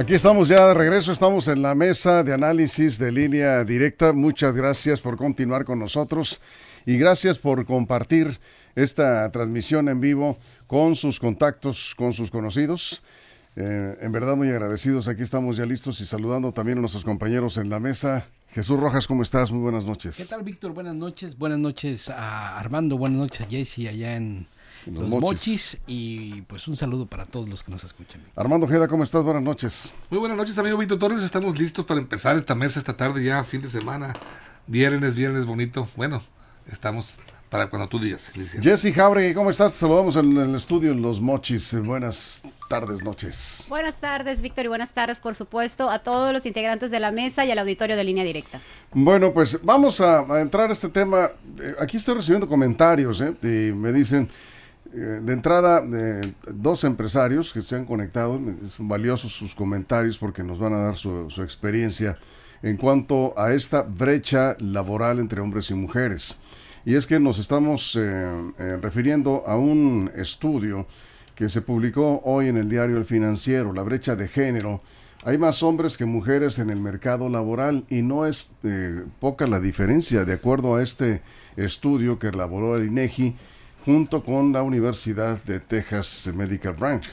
Aquí estamos ya de regreso, estamos en la mesa de análisis de línea directa. Muchas gracias por continuar con nosotros y gracias por compartir esta transmisión en vivo con sus contactos, con sus conocidos. Eh, en verdad muy agradecidos, aquí estamos ya listos y saludando también a nuestros compañeros en la mesa. Jesús Rojas, ¿cómo estás? Muy buenas noches. ¿Qué tal, Víctor? Buenas noches. Buenas noches a Armando, buenas noches a Jesse allá en los, mochis. y pues un saludo para todos los que nos escuchan. Armando Jeda, ¿cómo estás? Buenas noches. Muy buenas noches, amigo Víctor Torres. Estamos listos para empezar esta mesa esta tarde ya, fin de semana. Viernes, viernes bonito. Bueno, estamos para cuando tú digas. Jesse Jauregui, ¿cómo estás? saludamos en el estudio en Los Mochis. Buenas tardes, noches. Buenas tardes, Víctor, y buenas tardes, por supuesto, a todos los integrantes de la mesa y al auditorio de línea directa. Bueno, pues vamos a, entrar a este tema. Eh, aquí estoy recibiendo comentarios, ¿eh? Y me dicen, eh, de entrada, dos empresarios que se han conectado, son valiosos sus comentarios porque nos van a dar su, experiencia en cuanto a esta brecha laboral entre hombres y mujeres. Y es que nos estamos eh, eh, refiriendo a un estudio que se publicó hoy en el diario El Financiero, la brecha de género. Hay más hombres que mujeres en el mercado laboral y no es poca la diferencia, de acuerdo a este estudio que elaboró el INEGI junto con la Universidad de Texas Medical Branch.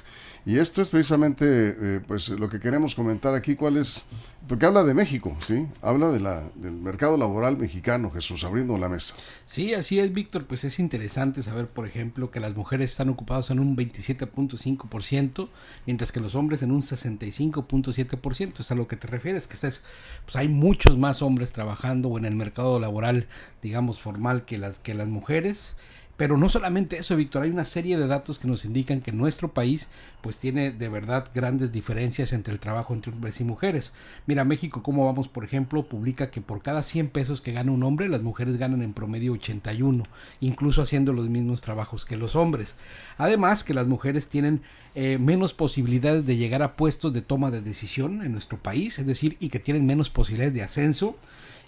Y esto es precisamente eh, pues lo que queremos comentar aquí, cuál es, porque habla de México, ¿sí? Habla de la, del mercado laboral mexicano, Jesús, abriendo la mesa. Sí, así es, Víctor, pues es interesante saber, por ejemplo, que las mujeres están ocupadas en un 27.5%, mientras que los hombres en un 65.7%, es a lo que te refieres, que es, pues hay muchos más hombres trabajando en el mercado laboral, digamos, formal que las, que las mujeres. Pero no solamente eso, Víctor, hay una serie de datos que nos indican que nuestro país pues tiene de verdad grandes diferencias entre el trabajo entre hombres y mujeres. Mira, México, como vamos, por ejemplo, publica que por cada 100 pesos que gana un hombre, las mujeres ganan en promedio 81, incluso haciendo los mismos trabajos que los hombres. Además, que las mujeres tienen eh, menos posibilidades de llegar a puestos de toma de decisión en nuestro país, es decir, y que tienen menos posibilidades de ascenso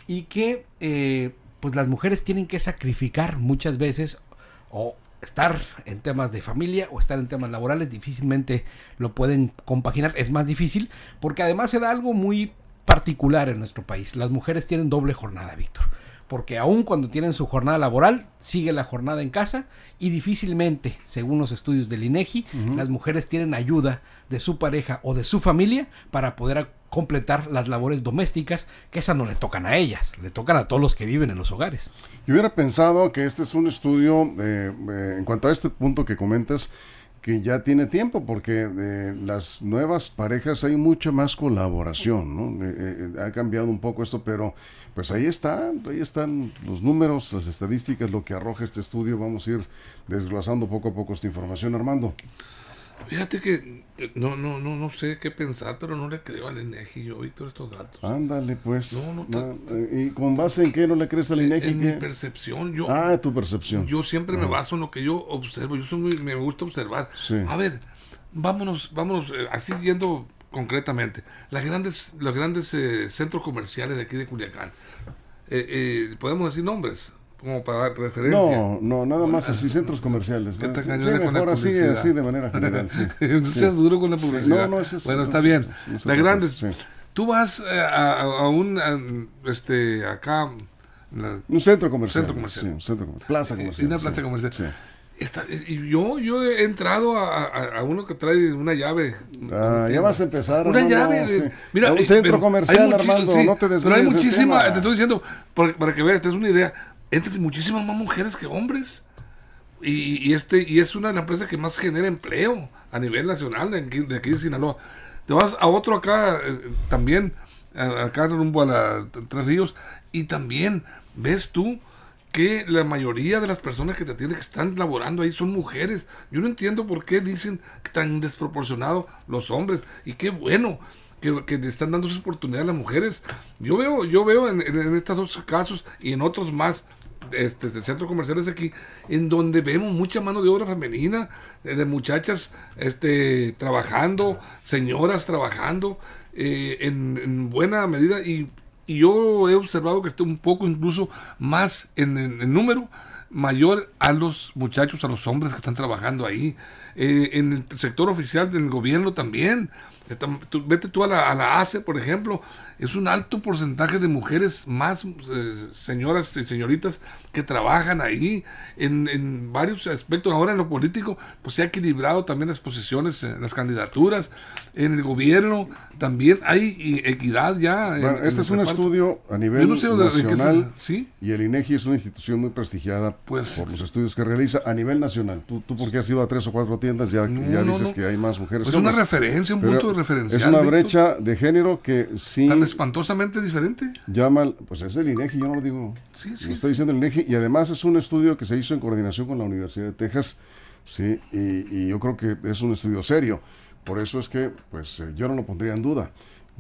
y que... Eh, pues las mujeres tienen que sacrificar muchas veces o estar en temas de familia o estar en temas laborales difícilmente lo pueden compaginar. Es más difícil porque además se da algo muy particular en nuestro país. Las mujeres tienen doble jornada, Víctor. Porque aun cuando tienen su jornada laboral, sigue la jornada en casa y difícilmente, según los estudios del INEGI, las mujeres tienen ayuda de su pareja o de su familia para poder completar las labores domésticas, que esas no les tocan a ellas, le tocan a todos los que viven en los hogares. Yo hubiera pensado que este es un estudio, eh, eh, en cuanto a este punto que comentas, que ya tiene tiempo, porque de las nuevas parejas hay mucha más colaboración, ¿no? Eh, ha cambiado un poco esto, pero pues ahí están, ahí están los números, las estadísticas, lo que arroja este estudio. Vamos a ir desglosando poco a poco esta información, Armando. Fíjate que no, no, no, no sé qué pensar, pero no le creo al INEGI yo, Víctor, estos datos. Ándale, pues. No, no, eh, ¿Y con base en qué no le crees al INEGI? En, mi percepción, yo. Ah, tu percepción. Yo siempre me ah. baso en lo que yo observo, yo soy me gusta observar. A ver, vámonos, vámonos, eh, así yendo concretamente. Las grandes, los grandes eh, centros comerciales de aquí de Culiacán, podemos decir nombres, como para dar referencia. No, no, nada más así, centros comerciales. ¿Qué te sí, mejor así, así de manera general. Sí. seas duro con la publicidad. No, no, es bueno, está bien. la grande. Tú vas eh, a, a, un, este, acá. un centro comercial. Centro comercial. Sí, un centro comercial. Plaza comercial. Una plaza comercial. Está, y yo, yo he entrado a, a, uno que trae una llave. Ah, ya vas a empezar. Una llave. De, mira, un centro comercial, Armando, no te desvíes Pero hay muchísima, te estoy diciendo, para, para que veas, te des una idea entran muchísimas más mujeres que hombres. Y, este y es una de las empresas que más genera empleo a nivel nacional de aquí de, Sinaloa. Te vas a otro acá eh, también, acá rumbo a la Tres Ríos, y también ves tú que la mayoría de las personas que te atienden que están laborando ahí son mujeres. Yo no entiendo por qué dicen tan desproporcionado los hombres. Y qué bueno que, que le están dando esa oportunidad a las mujeres. Yo veo, yo veo en, en estos dos casos y en otros más este, de centros comerciales aquí, en donde vemos mucha mano de obra femenina, eh, de muchachas este, trabajando, señoras trabajando, eh, en, en, buena medida, y, y, yo he observado que está un poco incluso más en, el número mayor a los muchachos, a los hombres que están trabajando ahí. Eh, en el sector oficial del gobierno también. Vete tú a la, a la ACE, por ejemplo, es un alto porcentaje de mujeres más eh, señoras y señoritas que trabajan ahí en, varios aspectos. Ahora en lo político, pues se ha equilibrado también las posiciones, las candidaturas. En el gobierno también hay equidad ya. Bueno, este es un estudio a nivel nacional y el INEGI es una institución muy prestigiada pues, por los estudios que realiza a nivel nacional. Tú, tú porque has ido a tres o cuatro tiendas ya, ya dices que hay más mujeres. Pues es una referencia, un punto de referencia. Es una brecha de género que sí espantosamente diferente. Llama, pues es el INEGI, yo no lo digo. Sí, sí. Lo estoy diciendo el INEGI. Y además es un estudio que se hizo en coordinación con la Universidad de Texas. Sí, y, yo creo que es un estudio serio. Por eso es que, pues, eh, yo no lo pondría en duda.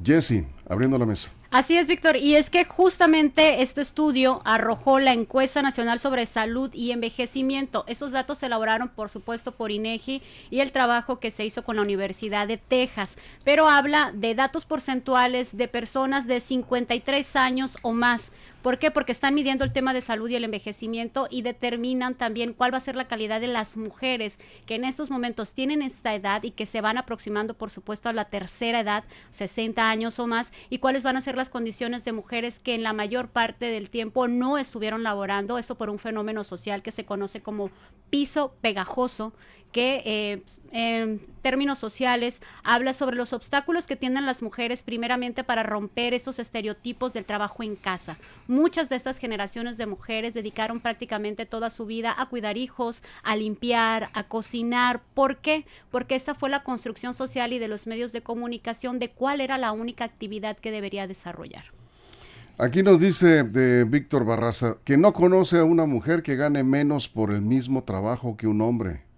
Jesse, abriendo la mesa. Así es, Víctor. Y es que justamente este estudio arrojó la encuesta nacional sobre salud y envejecimiento. Esos datos se elaboraron, por supuesto, por INEGI y el trabajo que se hizo con la Universidad de Texas. Pero habla de datos porcentuales de personas de 53 años o más. ¿Por qué? Porque están midiendo el tema de salud y el envejecimiento y determinan también cuál va a ser la calidad de las mujeres que en estos momentos tienen esta edad y que se van aproximando, por supuesto, a la tercera edad, 60 años o más, y cuáles van a ser las condiciones de mujeres que en la mayor parte del tiempo no estuvieron laborando, esto por un fenómeno social que se conoce como piso pegajoso que eh, en términos sociales habla sobre los obstáculos que tienen las mujeres primeramente para romper esos estereotipos del trabajo en casa. Muchas de estas generaciones de mujeres dedicaron prácticamente toda su vida a cuidar hijos, a limpiar, a cocinar. ¿Por qué? Porque esa fue la construcción social y de los medios de comunicación de cuál era la única actividad que debería desarrollar. Aquí nos dice de Víctor Barraza que no conoce a una mujer que gane menos por el mismo trabajo que un hombre.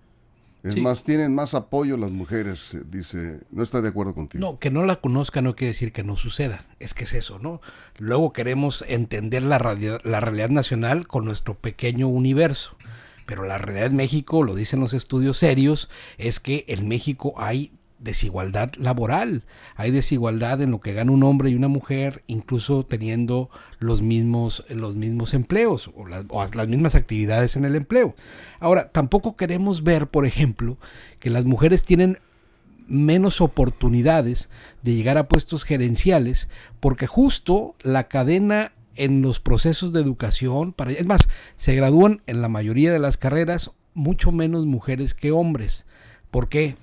Es más, tienen más apoyo las mujeres, eh, dice, no está de acuerdo contigo. No, que no la conozca no quiere decir que no suceda, es que es eso, ¿no? Luego queremos entender la, la realidad nacional con nuestro pequeño universo, pero la realidad en México, lo dicen los estudios serios, es que en México hay desigualdad laboral. Hay desigualdad en lo que gana un hombre y una mujer, incluso teniendo los mismos, los mismos empleos o las, las, mismas actividades en el empleo. Ahora, tampoco queremos ver, por ejemplo, que las mujeres tienen menos oportunidades de llegar a puestos gerenciales porque justo la cadena en los procesos de educación, para, es más, se gradúan en la mayoría de las carreras mucho menos mujeres que hombres. ¿Por qué?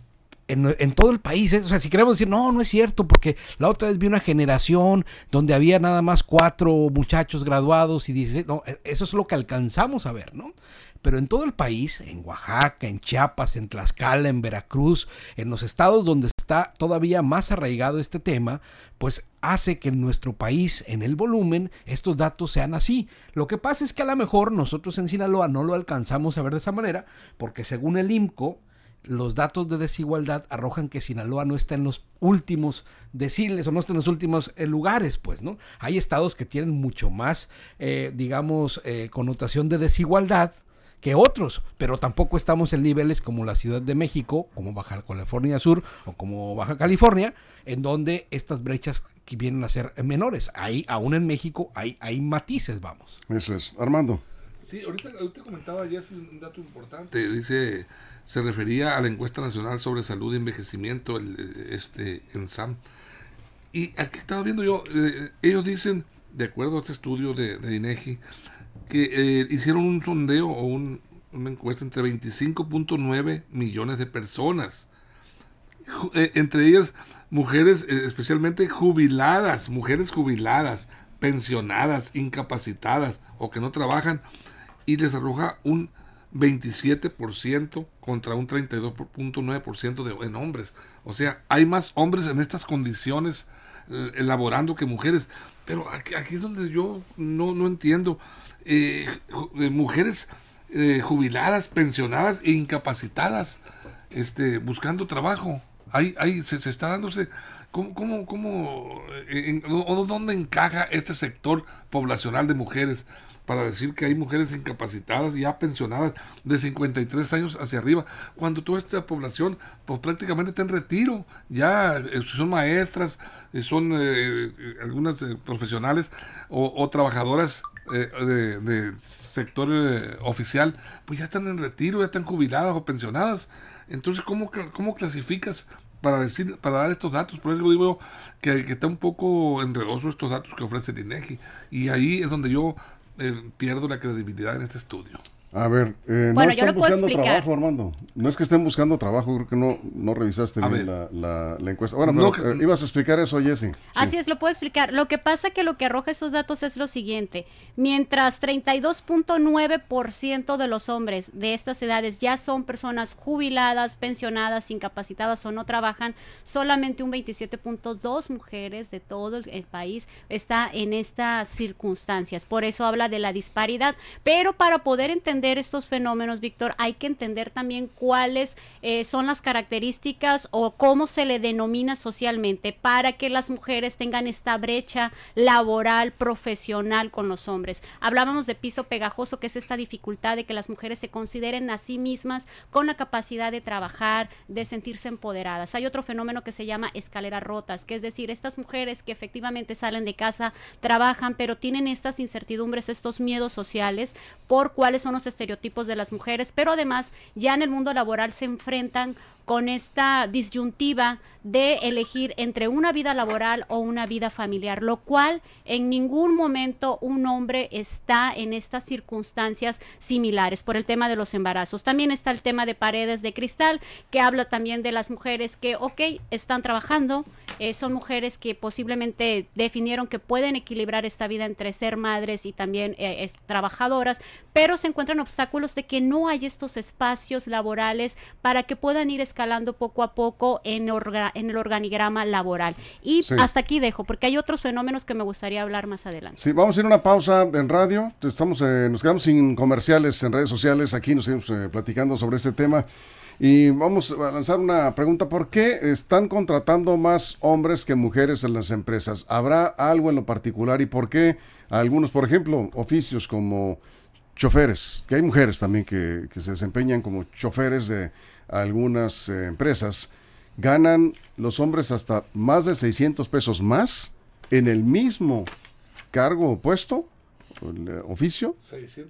En, todo el país. ¿eh? O sea, si queremos decir, no, no es cierto, porque la otra vez vi una generación donde había nada más cuatro muchachos graduados y dice, no, e, eso es lo que alcanzamos a ver, ¿no? Pero en todo el país, en Oaxaca, en Chiapas, en Tlaxcala, en Veracruz, en los estados donde está todavía más arraigado este tema, pues hace que en nuestro país, en el volumen, estos datos sean así. Lo que pasa es que a lo mejor nosotros en Sinaloa no lo alcanzamos a ver de esa manera, porque según el IMCO, los datos de desigualdad arrojan que Sinaloa no está en los últimos deciles o no está en los últimos eh, lugares, pues, ¿no? Hay estados que tienen mucho más, eh, digamos, eh, connotación de desigualdad que otros, pero tampoco estamos en niveles como la Ciudad de México, como Baja California Sur o como Baja California, en donde estas brechas vienen a ser menores. Ahí, aún en México, hay, hay matices, vamos. Eso es. Armando. Sí, ahorita, ahorita comentaba ya es un dato importante. Dice, se refería a la encuesta nacional sobre salud y envejecimiento, el, este ENSAM. Y aquí estaba viendo yo, eh, ellos dicen, de acuerdo a este estudio de, de INEGI, que eh, hicieron un sondeo o un, una encuesta entre 25.9 millones de personas. Eh, entre ellas mujeres especialmente jubiladas, mujeres jubiladas, pensionadas, incapacitadas o que no trabajan y les arroja un 27% contra un 32.9% de en hombres. O sea, hay más hombres en estas condiciones eh, elaborando que mujeres. Pero aquí, es donde yo no, no entiendo. eh, mujeres eh, jubiladas, pensionadas e incapacitadas este, buscando trabajo. Ahí, ahí se, se está dándose ¿Cómo, cómo, cómo o dónde encaja este sector poblacional de mujeres para decir que hay mujeres incapacitadas ya pensionadas de 53 años hacia arriba, cuando toda esta población pues prácticamente está en retiro, ya eh, son maestras, eh, son eh, algunas profesionales o, trabajadoras de, de, sector oficial, pues ya están en retiro, ya están jubiladas o pensionadas. Entonces, ¿cómo, cómo clasificas para decir, para dar estos datos. Por eso digo que, que, está un poco enredoso estos datos que ofrece el INEGI. Y ahí es donde yo eh, pierdo la credibilidad en este estudio. A ver, eh, no están buscando trabajo, Armando. No es que estén buscando trabajo, creo que no, no revisaste bien la, encuesta. Bueno, pero, eh, ibas a explicar eso, Jesse. Así es, lo puedo explicar. Lo que pasa que lo que arroja esos datos es lo siguiente. Mientras 32.9% de los hombres de estas edades ya son personas jubiladas, pensionadas, incapacitadas o no trabajan, solamente un 27.2 mujeres de todo el país está en estas circunstancias. Por eso habla de la disparidad. Pero para poder entender estos fenómenos, Víctor, hay que entender también cuáles eh, son las características o cómo se le denomina socialmente para que las mujeres tengan esta brecha laboral, profesional con los hombres. Hablábamos de piso pegajoso, que es esta dificultad de que las mujeres se consideren a sí mismas con la capacidad de trabajar, de sentirse empoderadas. Hay otro fenómeno que se llama escaleras rotas, que es decir, estas mujeres que efectivamente salen de casa, trabajan, pero tienen estas incertidumbres, estos miedos sociales por cuáles son los estereotipos de las mujeres, pero además ya en el mundo laboral se enfrentan con esta disyuntiva de elegir entre una vida laboral o una vida familiar, lo cual en ningún momento un hombre está en estas circunstancias similares por el tema de los embarazos. También está el tema de paredes de cristal, que habla también de las mujeres que, ok, están trabajando, eh, son mujeres que posiblemente definieron que pueden equilibrar esta vida entre ser madres y también eh, trabajadoras, pero se encuentran obstáculos de que no hay estos espacios laborales para que puedan ir escalando poco a poco en, en el organigrama laboral. Y hasta aquí dejo, porque hay otros fenómenos que me gustaría hablar más adelante. Sí, vamos a ir a una pausa en radio. Estamos, eh, nos quedamos sin comerciales en redes sociales. Aquí nos seguimos eh, platicando sobre este tema. Y vamos a lanzar una pregunta. ¿Por qué están contratando más hombres que mujeres en las empresas? ¿Habrá algo en lo particular y por qué algunos, por ejemplo, oficios como choferes, que hay mujeres también que, se desempeñan como choferes de algunas eh, empresas, ganan los hombres hasta más de 600 pesos más en el mismo cargo o puesto, el, eh, oficio,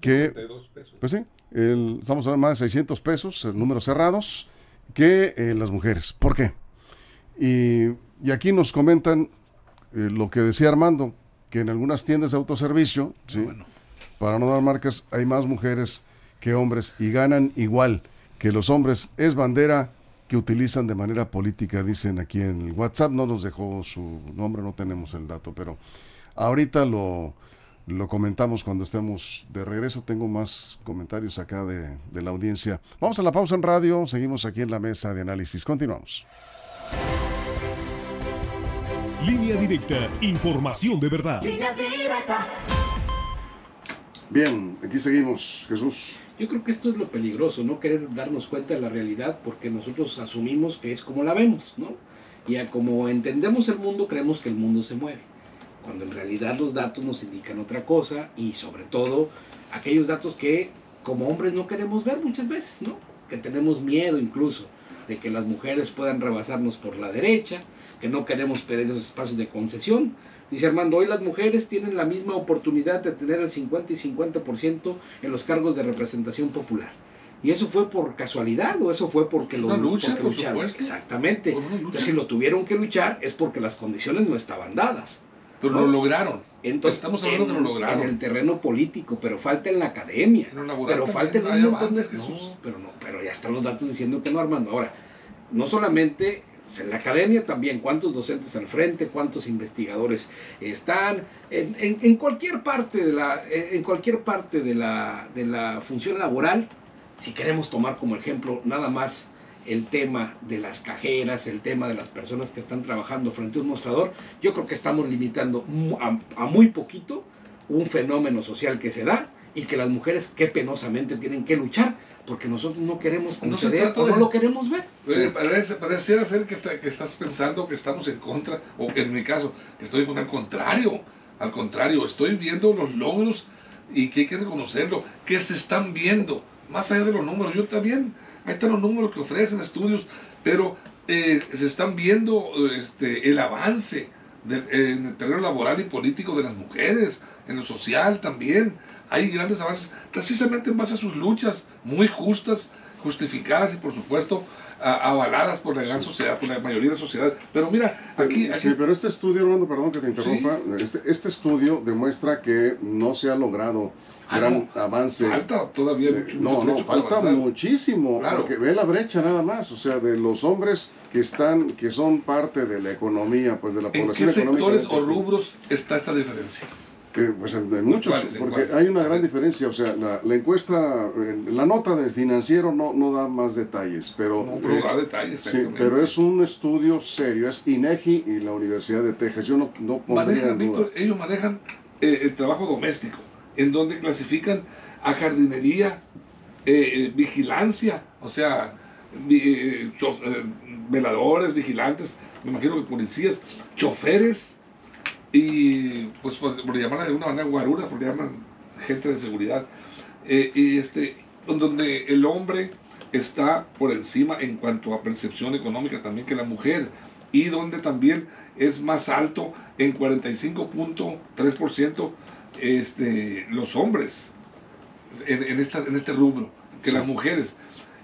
que, pesos. pues sí, estamos hablando de más de 600 pesos, eh, números cerrados, que las mujeres. ¿Por qué? Y, aquí nos comentan lo que decía Armando, que en algunas tiendas de autoservicio, ¿sí? para no dar marcas, hay más mujeres que hombres y ganan igual que los hombres. Es bandera que utilizan de manera política, dicen aquí en el WhatsApp. No nos dejó su nombre, no tenemos el dato, pero ahorita lo, lo comentamos cuando estemos de regreso. Tengo más comentarios acá de, de la audiencia. Vamos a la pausa en radio, seguimos aquí en la mesa de análisis. Continuamos. Línea directa, información de verdad. Línea directa. Bien, aquí seguimos, Jesús. Yo creo que esto es lo peligroso, no querer darnos cuenta de la realidad porque nosotros asumimos que es como la vemos, ¿no? Y a como entendemos el mundo, creemos que el mundo se mueve. Cuando en realidad los datos nos indican otra cosa y sobre todo aquellos datos que como hombres no queremos ver muchas veces, ¿no? Que tenemos miedo incluso de que las mujeres puedan rebasarnos por la derecha, que no queremos perder esos espacios de concesión, Dice Armando, hoy las mujeres tienen la misma oportunidad de tener el 50 y 50% en los cargos de representación popular. ¿Y eso fue por casualidad o eso fue porque lo lucha, por lucharon? Exactamente. Entonces, si lo tuvieron que luchar es porque las condiciones no estaban dadas. Pero lo lograron. Entonces, estamos hablando en, de lo lograron. En el terreno político, pero falta en la academia. pero falta en un montón de pero no, pero ya están los datos diciendo que no, Armando. Ahora, no solamente pues, en la academia también, cuántos docentes al frente, cuántos investigadores están, en, cualquier parte, de la, en cualquier parte de la, de la función laboral, si queremos tomar como ejemplo nada más el tema de las cajeras, el tema de las personas que están trabajando frente a un mostrador, yo creo que estamos limitando a, a muy poquito un fenómeno social que se da y que las mujeres, qué penosamente, tienen que luchar porque nosotros no queremos conceder no o no lo queremos ver. Parece, parece ser que, que, estás pensando que estamos en contra, o que en mi caso, que estoy en contra. Al contrario, al contrario, estoy viendo los logros y que hay que reconocerlo, que se están viendo, más allá de los números. Yo también, ahí están los números que ofrecen estudios, pero eh, se están viendo este, el avance en el terreno laboral y político de las mujeres, en lo social también. Hay grandes avances precisamente en base a sus luchas muy justas, justificadas y por supuesto avaladas por la gran sociedad, por la mayoría de la sociedad. Pero mira, aquí... Sí, pero este estudio, Armando, perdón que te interrumpa, este, este, estudio demuestra que no se ha logrado ah, gran avance. Falta todavía mucho, No, no, falta muchísimo, porque ve la brecha nada más, o sea, de los hombres que están, que son parte de la economía, pues de la población ¿En qué sectores o rubros está esta diferencia? Pues en, muchos, porque hay una gran diferencia, o sea, la, encuesta, la nota del financiero no, no da más detalles, pero... No, pero da detalles, sí, pero es un estudio serio, es INEGI y la Universidad de Texas, yo no, no manejan, Víctor, ellos manejan eh, el trabajo doméstico, en donde clasifican a jardinería, eh, eh, vigilancia, o sea, veladores, vigilantes, me imagino que policías, choferes, y pues por, por llamarla de una manera guarura, porque llaman gente de seguridad, eh, y este, donde el hombre está por encima en cuanto a percepción económica también que la mujer, y donde también es más alto en 45.3% este, los hombres en, en, esta, en este rubro que las mujeres,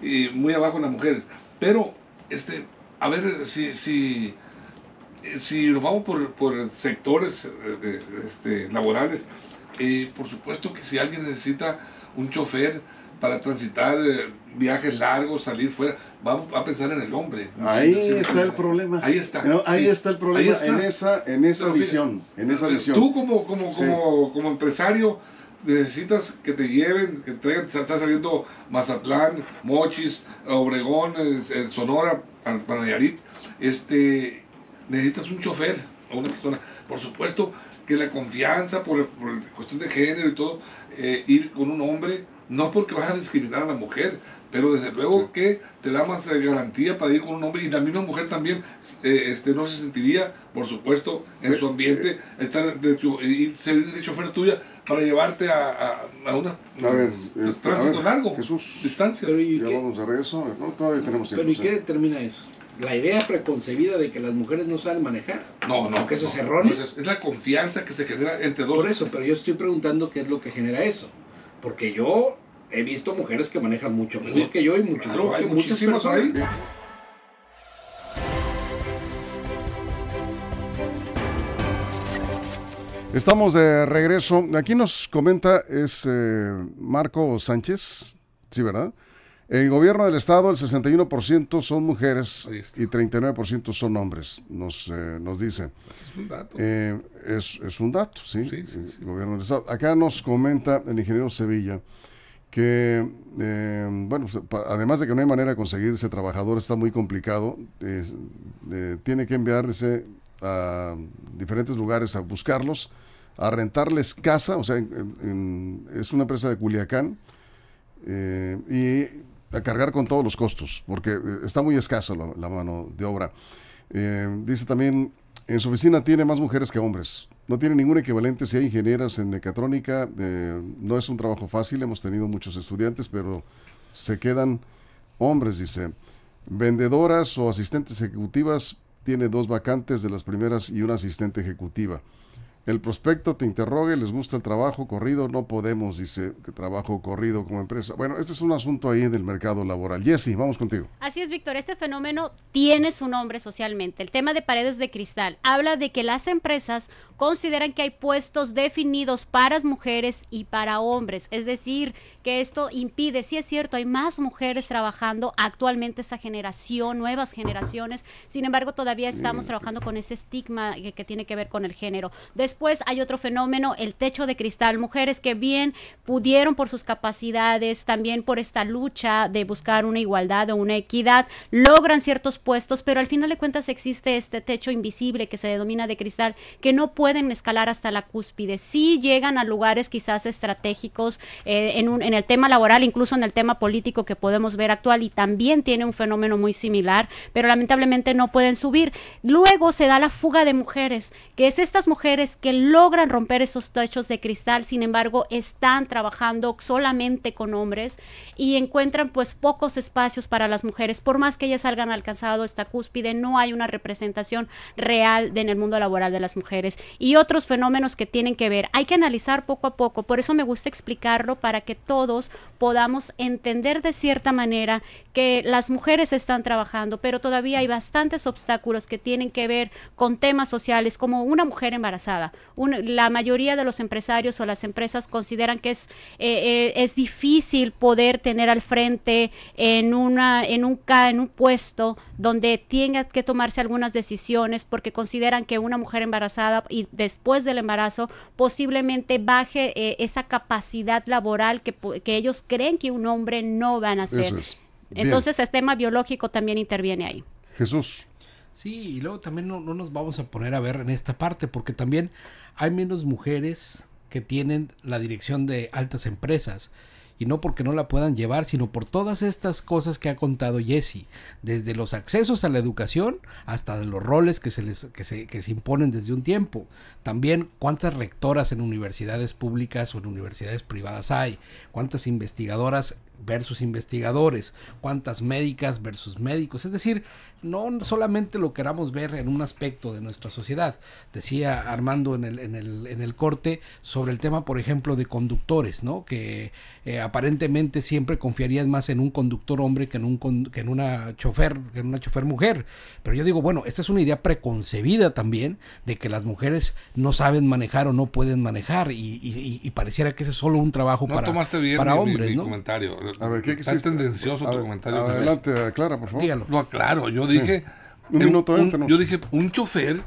y muy abajo las mujeres. Pero, este, a ver si, si si nos vamos por, sectores eh, este, laborales, eh, por supuesto que si alguien necesita un chofer para transitar eh, viajes largos, salir fuera, vamos a pensar en el hombre. Ahí está el problema. Ahí está. ahí está el problema, en esa, en esa visión. en esa visión. Tú como, como, como, como empresario necesitas que te lleven, que traigan, está saliendo Mazatlán, Mochis, Obregón, Sonora, para Nayarit, este, necesitas un chofer o una persona. Por supuesto que la confianza, por, por cuestión de género y todo, eh, ir con un hombre, no porque vas a discriminar a la mujer, pero desde luego que te da más eh, garantía para ir con un hombre y la misma mujer también eh, este, no se sentiría, por supuesto, en su ambiente, estar de, ir servir de chofer tuya para llevarte a, a, una, este, tránsito largo, Jesús, distancias. ya vamos a regreso, todavía tenemos tiempo. Pero ¿y qué determina eso? La idea preconcebida de que las mujeres no saben manejar. No, no. Que eso es erróneo. es, la confianza que se genera entre dos. Por eso, pero yo estoy preguntando qué es lo que genera eso. Porque yo he visto mujeres que manejan mucho mejor que yo y mucho mejor que muchas personas. Ahí. Estamos de regreso. Aquí nos comenta es eh, Marco Sánchez, sí, ¿verdad? En gobierno del Estado, el 61% son mujeres y 39% son hombres, nos, eh, nos dice. Es un dato. Eh, es, un dato, sí. gobierno del Estado. Acá nos comenta el ingeniero Sevilla que, eh, bueno, pues, además de que no hay manera de conseguir ese trabajador, está muy complicado, tiene que enviarse a diferentes lugares a buscarlos, a rentarles casa, o sea, es una empresa de Culiacán, y a cargar con todos los costos, porque eh, está muy escasa la, mano de obra. Eh, dice también, en su oficina tiene más mujeres que hombres. No tiene ningún equivalente si hay ingenieras en mecatrónica. Eh, no es un trabajo fácil, hemos tenido muchos estudiantes, pero se quedan hombres, dice. Vendedoras o asistentes ejecutivas, tiene dos vacantes de las primeras y una asistente ejecutiva. El prospecto te interrogue, les gusta el trabajo corrido, no podemos, dice, que trabajo corrido como empresa. Bueno, este es un asunto ahí del mercado laboral. Jessy, vamos contigo. Así es, Víctor, este fenómeno tiene su nombre socialmente. El tema de paredes de cristal habla de que las empresas consideran que hay puestos definidos para mujeres y para hombres, es decir, que esto impide, si es cierto, hay más mujeres trabajando actualmente esa generación, nuevas generaciones, sin embargo, todavía estamos trabajando con ese estigma que, tiene que ver con el género. Después Después hay otro fenómeno, el techo de cristal, mujeres que bien pudieron por sus capacidades, también por esta lucha de buscar una igualdad o una equidad, logran ciertos puestos, pero al final de cuentas existe este techo invisible que se denomina de cristal, que no pueden escalar hasta la cúspide. Sí llegan a lugares quizás estratégicos eh, en, un, en el tema laboral, incluso en el tema político que podemos ver actual y también tiene un fenómeno muy similar, pero lamentablemente no pueden subir. Luego se da la fuga de mujeres, que es estas mujeres que logran romper esos techos de cristal, sin embargo, están trabajando solamente con hombres y encuentran pues pocos espacios para las mujeres, por más que ellas hayan alcanzado esta cúspide, no hay una representación real en el mundo laboral de las mujeres y otros fenómenos que tienen que ver. Hay que analizar poco a poco, por eso me gusta explicarlo para que todos podamos entender de cierta manera que las mujeres están trabajando, pero todavía hay bastantes obstáculos que tienen que ver con temas sociales, como una mujer embarazada. la mayoría de los empresarios o las empresas consideran que es, eh, eh, es difícil poder tener al frente en, una, en, un, en un puesto donde tenga que tomarse algunas decisiones porque consideran que una mujer embarazada y después del embarazo posiblemente baje eh, esa capacidad laboral que, que ellos creen que un hombre no van a hacer. Entonces el tema biológico también interviene ahí. Jesús. Sí, y luego también no, no, nos vamos a poner a ver en esta parte, porque también hay menos mujeres que tienen la dirección de altas empresas. Y no porque no la puedan llevar, sino por todas estas cosas que ha contado Jesse, desde los accesos a la educación hasta los roles que se les que se, que se imponen desde un tiempo. También cuántas rectoras en universidades públicas o en universidades privadas hay, cuántas investigadoras versus investigadores, cuántas médicas versus médicos. Es decir, no solamente lo queramos ver en un aspecto de nuestra sociedad. Decía Armando en el, en el, en el corte sobre el tema, por ejemplo, de conductores, ¿no? Que eh, aparentemente siempre confiarías más en un conductor hombre que en, un, que en una chofer, que en una chofer mujer. Pero yo digo, bueno, esta es una idea preconcebida también de que las mujeres no saben manejar o no pueden manejar y, pareciera que ese es solo un trabajo para, para hombres, ¿no? comentario. A ver, ¿qué Está tendencioso tu comentario. Adelante, aclara, por favor. Dígalo. No, claro, yo dije... Un minuto Yo dije, un chofer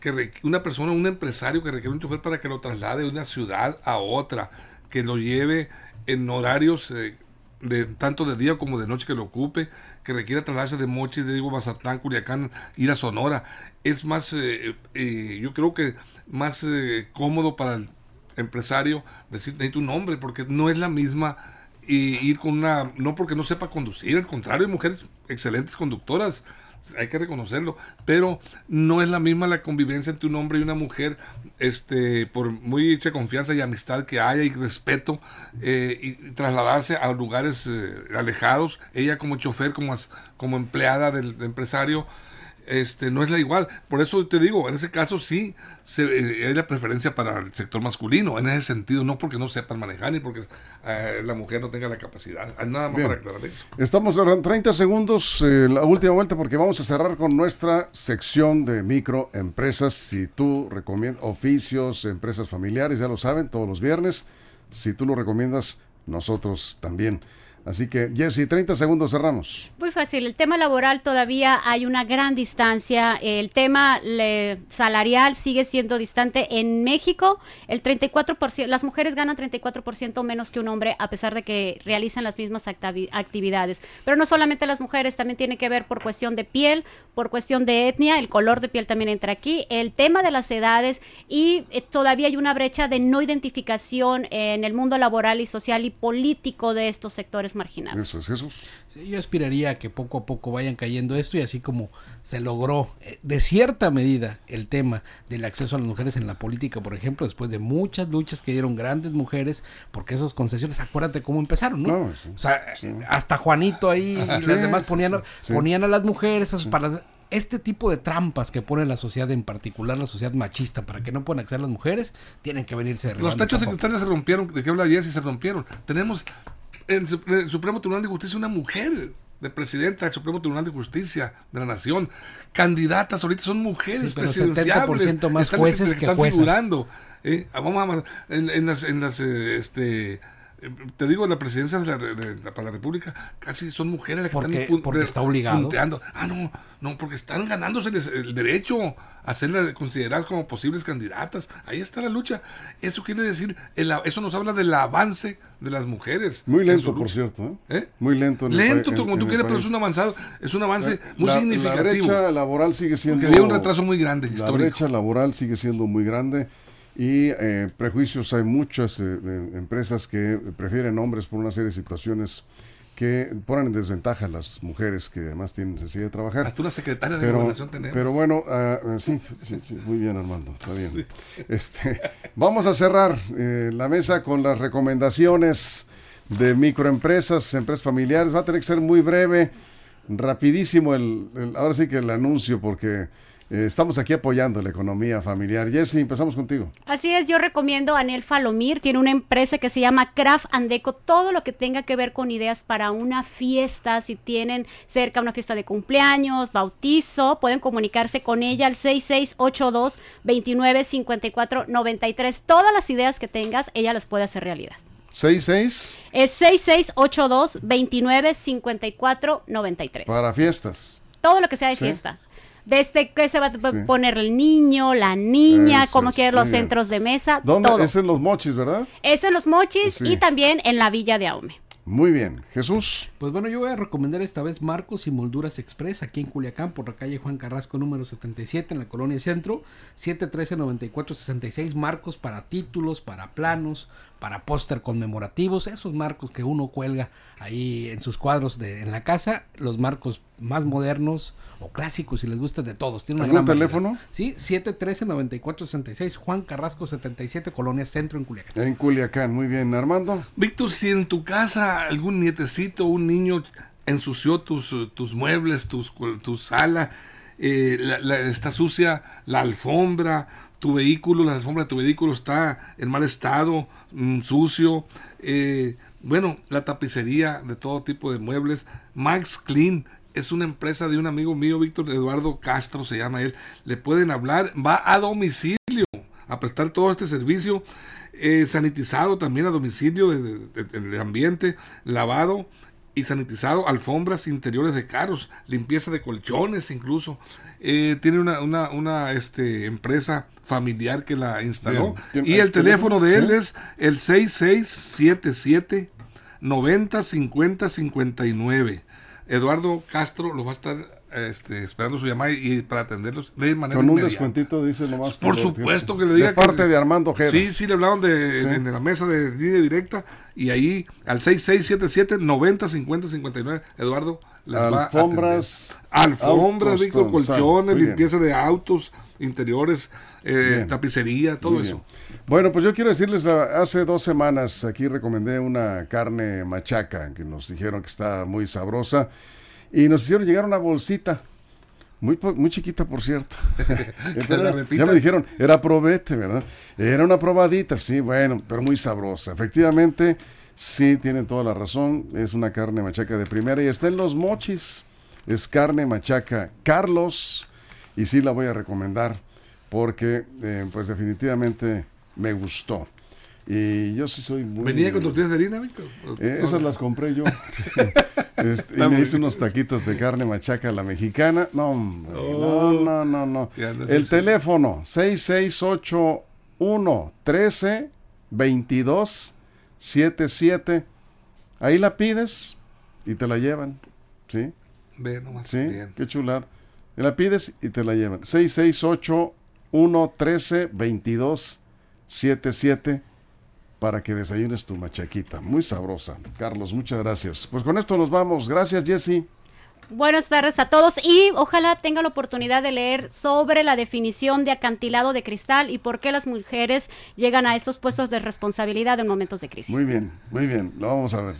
que una persona, un empresario que requiere un chofer para que lo traslade de una ciudad a otra, que lo lleve en horarios eh, de tanto de día como de noche que lo ocupe, que requiera trasladarse de Mochi, de Digo, Mazatán, Culiacán, ir a Sonora, es más, eh, eh, yo creo que más cómodo para el empresario decir tu nombre, porque no es la misma ir con una, no porque no sepa conducir, al contrario, hay mujeres excelentes conductoras, hay que reconocerlo, pero no es la misma la convivencia entre un hombre y una mujer, este, por muy mucha confianza y amistad que haya y respeto, eh, y trasladarse a lugares eh, alejados, ella como chofer, como, como empleada del empresario, este, no es la igual. Por eso te digo, en ese caso sí se, eh, hay la preferencia para el sector masculino, en ese sentido, no porque no sepan manejar ni porque eh, la mujer no tenga la capacidad. Nada más para aclarar eso. Estamos en 30 segundos, eh, la última vuelta, porque vamos a cerrar con nuestra sección de microempresas. Si tú recomiendas oficios, empresas familiares, ya lo saben, todos los viernes. Si tú lo recomiendas, nosotros también. Así que, Jessy, 30 segundos cerramos. Muy fácil. El tema laboral todavía hay una gran distancia. El tema salarial sigue siendo distante. En México, el 34%, las mujeres ganan 34% menos que un hombre, a pesar de que realizan las mismas actividades. Pero no solamente las mujeres, también tiene que ver por cuestión de piel, por cuestión de etnia, el color de piel también entra aquí, el tema de las edades y eh, todavía hay una brecha de no identificación en el mundo laboral y social y político de estos sectores marginales. Eso es Jesús. yo aspiraría a que poco a poco vayan cayendo esto y así como se logró eh, de cierta medida el tema del acceso a las mujeres en la política, por ejemplo, después de muchas luchas que dieron grandes mujeres, porque esas concesiones, acuérdate cómo empezaron, ¿no? o sea, hasta Juanito ahí y las demás ponían, ponían a las mujeres para este tipo de trampas que pone la sociedad, en particular la sociedad machista, para que no puedan acceder las mujeres, tienen que venirse de Los techos de cristal se rompieron, ¿de qué habla Jessy? Se rompieron. Tenemos en el Supremo Tribunal de Justicia una mujer de presidenta del Supremo Tribunal de Justicia de la Nación. Candidatas ahorita son mujeres sí, presidenciables. más jueces que, están figurando. Eh, vamos a, en, las, en las eh, este, te digo, la presidencia de la, de la, para la República casi son mujeres las que porque, están porque está obligado. Punteando. Ah, no, no, porque están ganándose el, derecho a ser consideradas como posibles candidatas. Ahí está la lucha. Eso quiere decir, el, eso nos habla del avance de las mujeres. Muy lento, por cierto. ¿eh? ¿Eh? Muy lento. En lento, como tú quieres, pero es un avanzado, es un avance muy la, significativo. La brecha laboral sigue siendo. Porque había un retraso muy grande. La histórico. brecha laboral sigue siendo muy grande y eh, prejuicios hay muchas eh, empresas que prefieren hombres por una serie de situaciones que ponen en desventaja a las mujeres que además tienen necesidad de trabajar. Hasta una secretaria de pero, gobernación tenemos. Pero bueno, uh, sí, sí, sí, muy bien Armando, está bien. Sí. Este, vamos a cerrar eh, la mesa con las recomendaciones de microempresas, empresas familiares. Va a tener que ser muy breve, rapidísimo el, el ahora sí que el anuncio porque eh, estamos aquí apoyando la economía familiar. Jessy, empezamos contigo. Así es, yo recomiendo a Anel Falomir, tiene una empresa que se llama Craft Andeco, todo lo que tenga que ver con ideas para una fiesta, si tienen cerca una fiesta de cumpleaños, bautizo, pueden comunicarse con ella al 6682 2954 93. Todas las ideas que tengas, ella las puede hacer realidad. 66 Es 6682 2954 93. Para fiestas. Todo lo que sea de Sí. fiesta. Desde que se va a Sí. poner el niño, la niña, Eso como es, quieren los bien. centros de mesa, ¿Dónde? todo. Es en los mochis, ¿verdad? Es en los mochis Sí. y también en la Villa de Aume. Muy bien. Jesús. Pues bueno, yo voy a recomendar esta vez Marcos y Molduras Express aquí en Culiacán por la calle Juan Carrasco número 77 en la colonia Centro, 713-9466 marcos para títulos, para planos, para póster conmemorativos, esos marcos que uno cuelga ahí en sus cuadros de en la casa, los marcos más modernos o clásicos si les gusta de todos. Tiene una ¿Algún gran variedad. teléfono? Sí, 713-9466 Juan Carrasco 77 colonia Centro en Culiacán. En Culiacán. Muy bien. Armando. Víctor, si en tu casa algún nietecito, un niño ensució tus, tus muebles, tus, tu sala, eh, la- la- está sucia la alfombra, tu vehículo, la alfombra de tu vehículo está en mal estado, mm, sucio, eh, bueno, la tapicería de todo tipo de muebles, Max Clean. Es una empresa de un amigo mío, Víctor Eduardo Castro se llama él. Le pueden hablar, va a domicilio a prestar todo este servicio, eh, sanitizado también a domicilio de- de- de- del ambiente, lavado y sanitizado, alfombras interiores de carros, limpieza de colchones incluso. Eh, tiene una, una, una este, empresa familiar que la instaló. Bien. Y el teléfono de él ¿Sí? es el 6677 90 50 59. Eduardo Castro lo va a estar este, esperando su llamada y, para atenderlos de manera Con un inmediata. descuentito, dice nomás. Por que- supuesto que le diga De que- parte de Armando Ojeda. Sí, sí, le hablaron de, Sí. en, en la mesa de línea directa y ahí al 6677 90 50 59 Eduardo les va a Alfombras. sabe. colchones, limpieza de autos, interiores, eh, tapicería, todo eso. Bueno, pues yo quiero decirles, hace dos semanas aquí recomendé una carne machaca que nos dijeron que está muy sabrosa y nos hicieron llegar una bolsita. Muy, muy chiquita, por cierto. Ya me dijeron, era probete, ¿verdad? Era una probadita, sí, bueno, pero muy sabrosa. Efectivamente, sí, tienen toda la razón. Es una carne machaca de primera y está en los mochis. Es carne machaca Carlos y sí la voy a recomendar porque, eh, pues definitivamente me gustó. Y yo sí soy muy... ¿Venía con tortillas de harina, Víctor? Eh, esas las compré yo. Este, y me hice unos taquitos de carne machaca a la mexicana. No, Oh. no, no, no, no. El así. teléfono 6681 13 22 77. Ahí la pides y te la llevan. ¿Sí? Ve nomás. Sí, Bien. qué chulada. La pides y te la llevan. 6681 13 22 77 para que desayunes tu machaquita. Muy sabrosa. Carlos, muchas gracias. Pues con esto nos vamos. Gracias, Jesse. Buenas tardes a todos y ojalá tengan la oportunidad de leer sobre la definición de acantilado de cristal y por qué las mujeres llegan a esos puestos de responsabilidad en momentos de crisis. Muy bien, muy bien. Lo vamos a ver.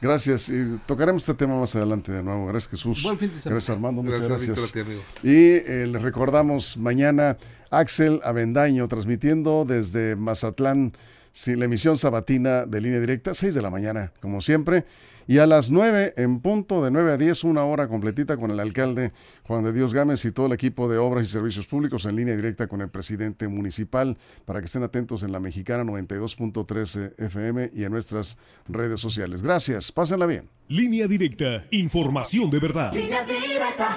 Gracias. Y tocaremos este tema más adelante de nuevo. Gracias, Jesús. Buen fin de semana. Gracias, Armando. Muchas Gracias, gracias. Víctor, a ti, amigo. Y eh, les recordamos mañana Axel Avendaño transmitiendo desde Mazatlán, Sí, la emisión sabatina de línea directa, 6 de la mañana, como siempre. Y a las 9, en punto, de 9 a 10, una hora completita con el alcalde Juan de Dios Gámez y todo el equipo de Obras y Servicios Públicos en línea directa con el presidente municipal, para que estén atentos en la mexicana 92.13 FM y en nuestras redes sociales. Gracias, pásenla bien. Línea directa, información de verdad. Línea directa.